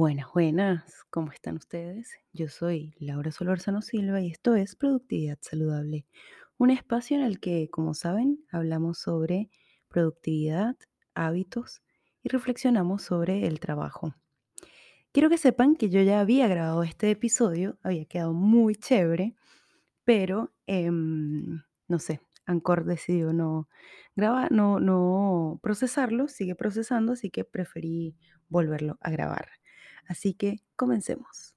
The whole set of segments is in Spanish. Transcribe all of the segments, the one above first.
Buenas, buenas, ¿cómo están ustedes? Yo soy Laura Solorzano Silva y esto es Productividad Saludable, un espacio en el que, como saben, hablamos sobre productividad, hábitos y reflexionamos sobre el trabajo. Quiero que sepan que yo ya había grabado este episodio, había quedado muy chévere, pero em, no sé, Anchor decidió no grabar, no, no procesarlo, sigue procesando, así que preferí volverlo a grabar. Así que comencemos.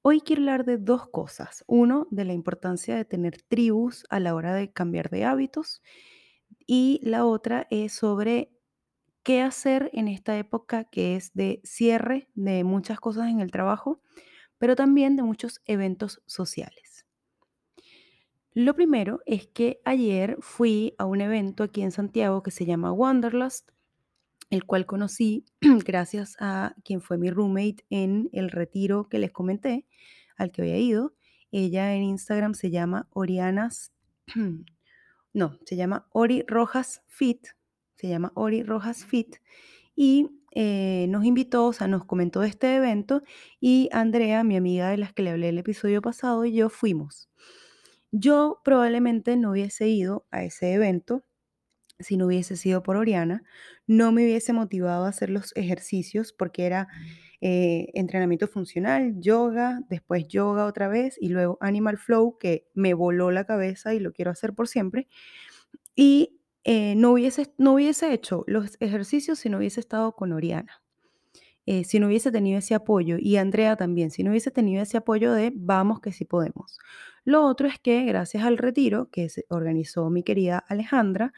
Hoy quiero hablar de dos cosas. Uno, de la importancia de tener tribus a la hora de cambiar de hábitos. Y la otra es sobre qué hacer en esta época que es de cierre de muchas cosas en el trabajo, pero también de muchos eventos sociales. Lo primero es que ayer fui a un evento aquí en Santiago que se llama Wanderlust, el cual conocí gracias a quien fue mi roommate en el retiro que les comenté, al que había ido. Ella en Instagram se llama Orianas, no, se llama Ori Rojas Fit, se llama Ori Rojas Fit, y eh, nos invitó, o sea, nos comentó este evento, y Andrea, mi amiga de las que le hablé el episodio pasado, y yo fuimos. Yo probablemente no hubiese ido a ese evento si no hubiese sido por Oriana, no me hubiese motivado a hacer los ejercicios porque era eh, entrenamiento funcional, yoga, después yoga otra vez y luego Animal Flow, que me voló la cabeza y lo quiero hacer por siempre. Y eh, no, hubiese, no hubiese hecho los ejercicios si no hubiese estado con Oriana. Eh, si no hubiese tenido ese apoyo, y Andrea también, si no hubiese tenido ese apoyo de vamos que sí podemos. Lo otro es que gracias al retiro que se organizó mi querida Alejandra,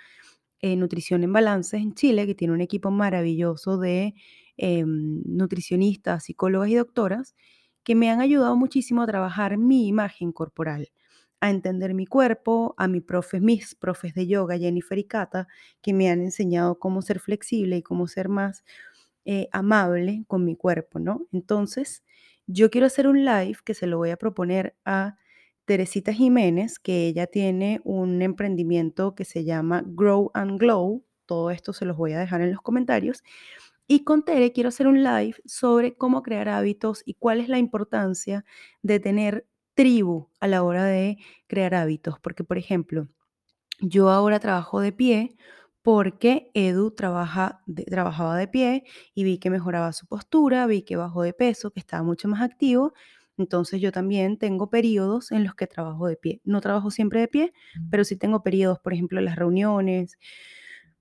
eh, Nutrición en Balance en Chile, que tiene un equipo maravilloso de em, nutricionistas, psicólogas y doctoras, que me han ayudado muchísimo a trabajar mi imagen corporal, a entender mi cuerpo, a mi profe, mis profes de yoga, Jennifer y que me han enseñado cómo ser flexible y cómo ser más eh, amable con mi cuerpo, ¿no? Entonces, yo quiero hacer un live que se lo voy a proponer a Teresita Jiménez, que ella tiene un emprendimiento que se llama Grow and Glow. Todo esto se los voy a dejar en los comentarios. Y con Tere quiero hacer un live sobre cómo crear hábitos y cuál es la importancia de tener tribu a la hora de crear hábitos. Porque, por ejemplo, yo ahora trabajo de pie porque Edu trabaja trabajaba de pie y vi que mejoraba su postura, vi que bajó de peso, que estaba mucho más activo entonces yo también tengo periodos en los que trabajo de pie. No trabajo siempre de pie, pero sí tengo periodos, por ejemplo, las reuniones,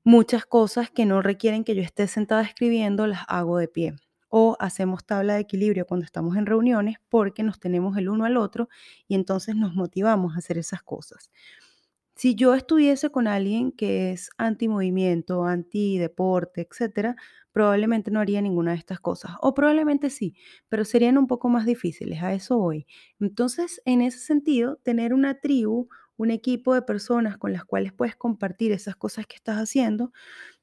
muchas cosas que no requieren que yo esté sentada escribiendo, las hago de pie. O hacemos tabla de equilibrio cuando estamos en reuniones porque nos tenemos el uno al otro y entonces nos motivamos a hacer esas cosas. Si yo estuviese con alguien que es anti-movimiento, anti-deporte, etcétera, probablemente no haría ninguna de estas cosas. O probablemente sí, pero serían un poco más difíciles. A eso voy. Entonces, en ese sentido, tener una tribu, un equipo de personas con las cuales puedes compartir esas cosas que estás haciendo,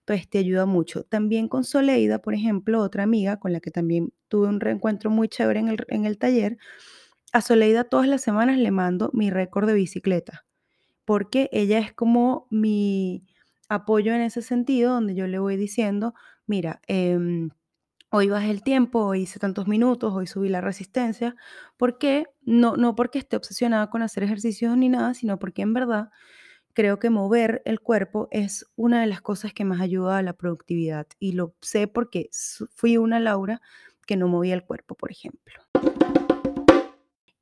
pues te ayuda mucho. También con Soleida, por ejemplo, otra amiga con la que también tuve un reencuentro muy chévere en el, en el taller, a Soleida todas las semanas le mando mi récord de bicicleta porque ella es como mi apoyo en ese sentido, donde yo le voy diciendo, mira, em, hoy bajé el tiempo, hoy hice tantos minutos, hoy subí la resistencia, porque no, no porque esté obsesionada con hacer ejercicios ni nada, sino porque en verdad creo que mover el cuerpo es una de las cosas que más ayuda a la productividad. Y lo sé porque fui una Laura que no movía el cuerpo, por ejemplo.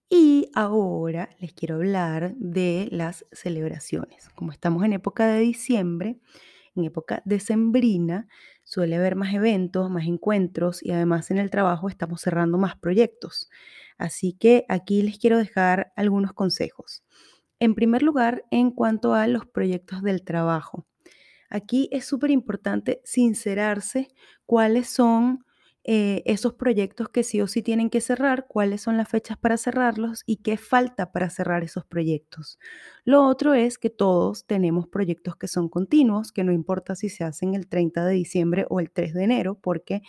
Y ahora les quiero hablar de las celebraciones. Como estamos en época de diciembre, en época decembrina, suele haber más eventos, más encuentros y además en el trabajo estamos cerrando más proyectos. Así que aquí les quiero dejar algunos consejos. En primer lugar, en cuanto a los proyectos del trabajo. Aquí es súper importante sincerarse cuáles son eh, esos proyectos que sí o sí tienen que cerrar, cuáles son las fechas para cerrarlos y qué falta para cerrar esos proyectos. Lo otro es que todos tenemos proyectos que son continuos, que no importa si se hacen el 30 de diciembre o el 3 de enero, porque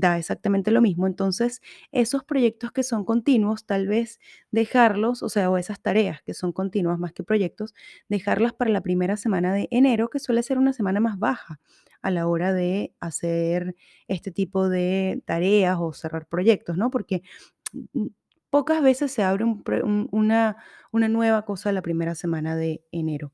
da exactamente lo mismo. Entonces, esos proyectos que son continuos, tal vez dejarlos, o sea, o esas tareas que son continuas más que proyectos, dejarlas para la primera semana de enero, que suele ser una semana más baja a la hora de hacer este tipo de tareas o cerrar proyectos, ¿no? Porque mm, pocas veces se abre una, una nueva cosa la primera semana de enero.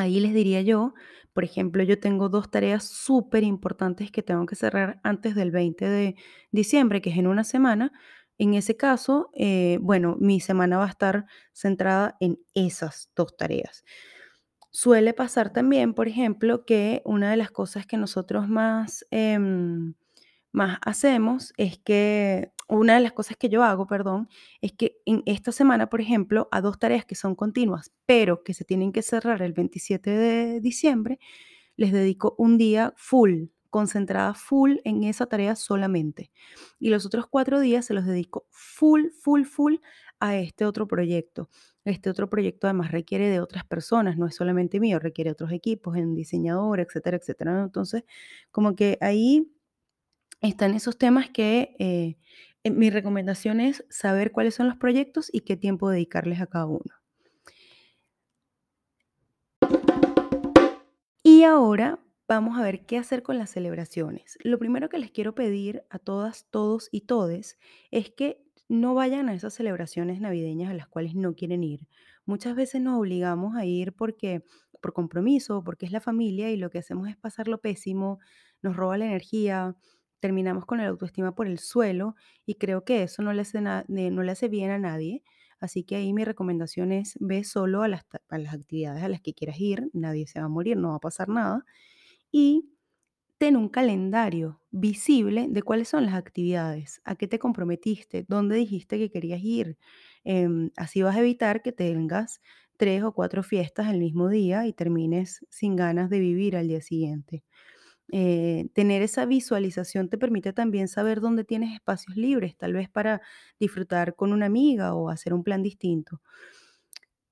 Ahí les diría yo, por ejemplo, yo tengo dos tareas súper importantes que tengo que cerrar antes del 20 de diciembre, que es en una semana. En ese caso, eh, bueno, mi semana va a estar centrada en esas dos tareas. Suele pasar también, por ejemplo, que una de las cosas que nosotros más, em, más hacemos es que, una de las cosas que yo hago, perdón, es que en esta semana, por ejemplo, a dos tareas que son continuas, pero que se tienen que cerrar el 27 de diciembre, les dedico un día full, concentrada full en esa tarea solamente. Y los otros cuatro días se los dedico full, full, full a este otro proyecto. Este otro proyecto además requiere de otras personas, no es solamente mío, requiere otros equipos, en diseñador, etcétera, etcétera. Entonces, como que ahí están esos temas que eh, mi recomendación es saber cuáles son los proyectos y qué tiempo dedicarles a cada uno. Y ahora vamos a ver qué hacer con las celebraciones. Lo primero que les quiero pedir a todas, todos y todes es que no vayan a esas celebraciones navideñas a las cuales no quieren ir. Muchas veces nos obligamos a ir porque por compromiso, porque es la familia y lo que hacemos es pasarlo pésimo, nos roba la energía, terminamos con la autoestima por el suelo y creo que eso no le hace, no le hace bien a nadie. Así que ahí mi recomendación es ve solo a las, a las actividades a las que quieras ir, nadie se va a morir, no va a pasar nada. Y ten un calendario visible de cuáles son las actividades, a qué te comprometiste, dónde dijiste que querías ir. Em, así vas a evitar que tengas tres o cuatro fiestas el mismo día y termines sin ganas de vivir al día siguiente. Eh, tener esa visualización te permite también saber dónde tienes espacios libres, tal vez para disfrutar con una amiga o hacer un plan distinto.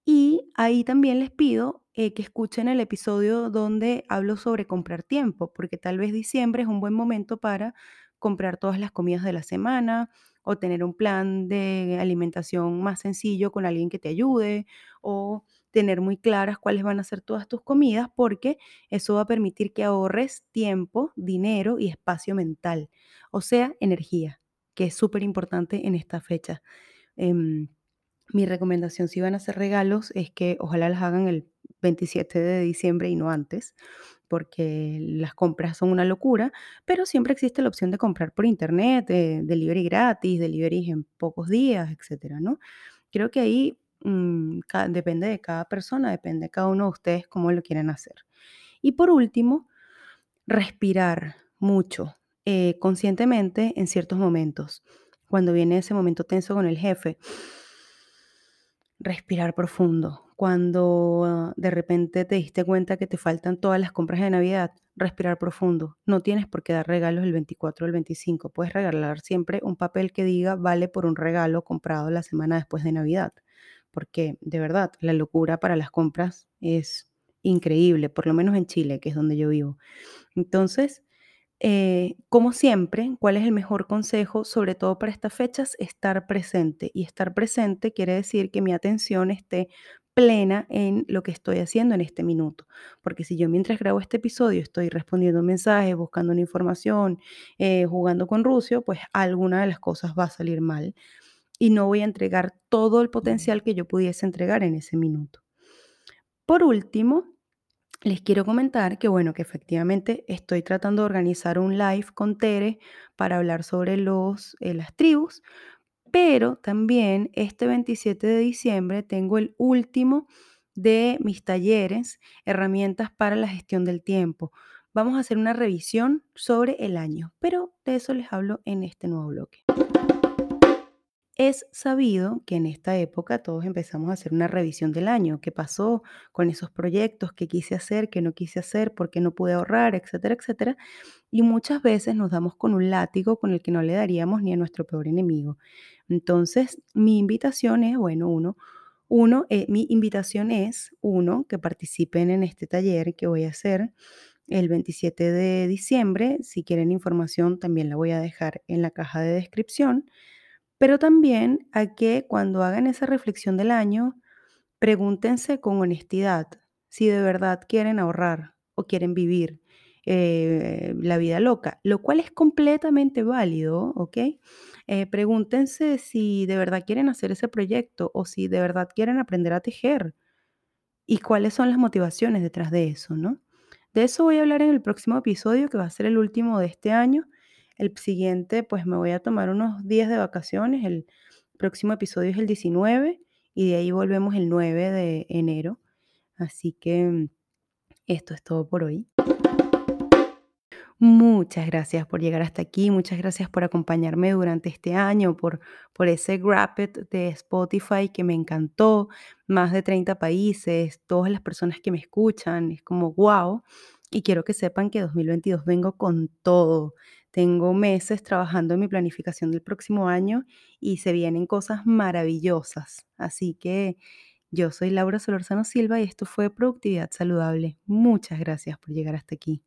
Y ahí también les pido eh, que escuchen el episodio donde hablo sobre comprar tiempo, porque tal vez diciembre es un buen momento para comprar todas las comidas de la semana o tener un plan de alimentación más sencillo con alguien que te ayude o tener muy claras cuáles van a ser todas tus comidas, porque eso va a permitir que ahorres tiempo, dinero y espacio mental, o sea, energía, que es súper importante en esta fecha. Em, mi recomendación si van a hacer regalos es que ojalá las hagan el 27 de diciembre y no antes, porque las compras son una locura, pero siempre existe la opción de comprar por internet, de delivery gratis, delivery en pocos días, etcétera, ¿no? Creo que ahí mm, depende de cada persona, depende de cada uno de ustedes cómo lo quieren hacer. Y por último, respirar mucho, eh, conscientemente en ciertos momentos. Cuando viene ese momento tenso con el jefe, respirar profundo. Cuando de repente te diste cuenta que te faltan todas las compras de Navidad, respirar profundo. No tienes por qué dar regalos el 24 o el 25. Puedes regalar siempre un papel que diga vale por un regalo comprado la semana después de Navidad. Porque de verdad, la locura para las compras es increíble, por lo menos en Chile, que es donde yo vivo. Entonces, eh, como siempre, ¿cuál es el mejor consejo, sobre todo para estas fechas? Estar presente. Y estar presente quiere decir que mi atención esté plena en lo que estoy haciendo en este minuto. Porque si yo mientras grabo este episodio estoy respondiendo mensajes, buscando una información, eh, jugando con Rusia, pues alguna de las cosas va a salir mal y no voy a entregar todo el potencial que yo pudiese entregar en ese minuto. Por último, les quiero comentar que, bueno, que efectivamente estoy tratando de organizar un live con Tere para hablar sobre los, eh, las tribus, pero también este 27 de diciembre tengo el último de mis talleres, herramientas para la gestión del tiempo. Vamos a hacer una revisión sobre el año, pero de eso les hablo en este nuevo bloque. Es sabido que en esta época todos empezamos a hacer una revisión del año, qué pasó con esos proyectos, qué quise hacer, qué no quise hacer, por qué no pude ahorrar, etcétera, etcétera. Y muchas veces nos damos con un látigo con el que no le daríamos ni a nuestro peor enemigo. Entonces, mi invitación es, bueno, uno, uno, eh, mi invitación es, uno, que participen en este taller que voy a hacer el 27 de diciembre. Si quieren información, también la voy a dejar en la caja de descripción. Pero también a que cuando hagan esa reflexión del año, pregúntense con honestidad si de verdad quieren ahorrar o quieren vivir eh, la vida loca, lo cual es completamente válido, ¿ok? Eh, pregúntense si de verdad quieren hacer ese proyecto o si de verdad quieren aprender a tejer y cuáles son las motivaciones detrás de eso, ¿no? De eso voy a hablar en el próximo episodio, que va a ser el último de este año. El siguiente, pues me voy a tomar unos días de vacaciones. El próximo episodio es el 19 y de ahí volvemos el 9 de enero. Así que mm, esto es todo por hoy. Muchas gracias por llegar hasta aquí, muchas gracias por acompañarme durante este año, por, por ese It de Spotify que me encantó, más de 30 países, todas las personas que me escuchan, es como wow. Y quiero que sepan que 2022 vengo con todo. Tengo meses trabajando en mi planificación del próximo año y se vienen cosas maravillosas. Así que yo soy Laura Solorzano Silva y esto fue Productividad Saludable. Muchas gracias por llegar hasta aquí.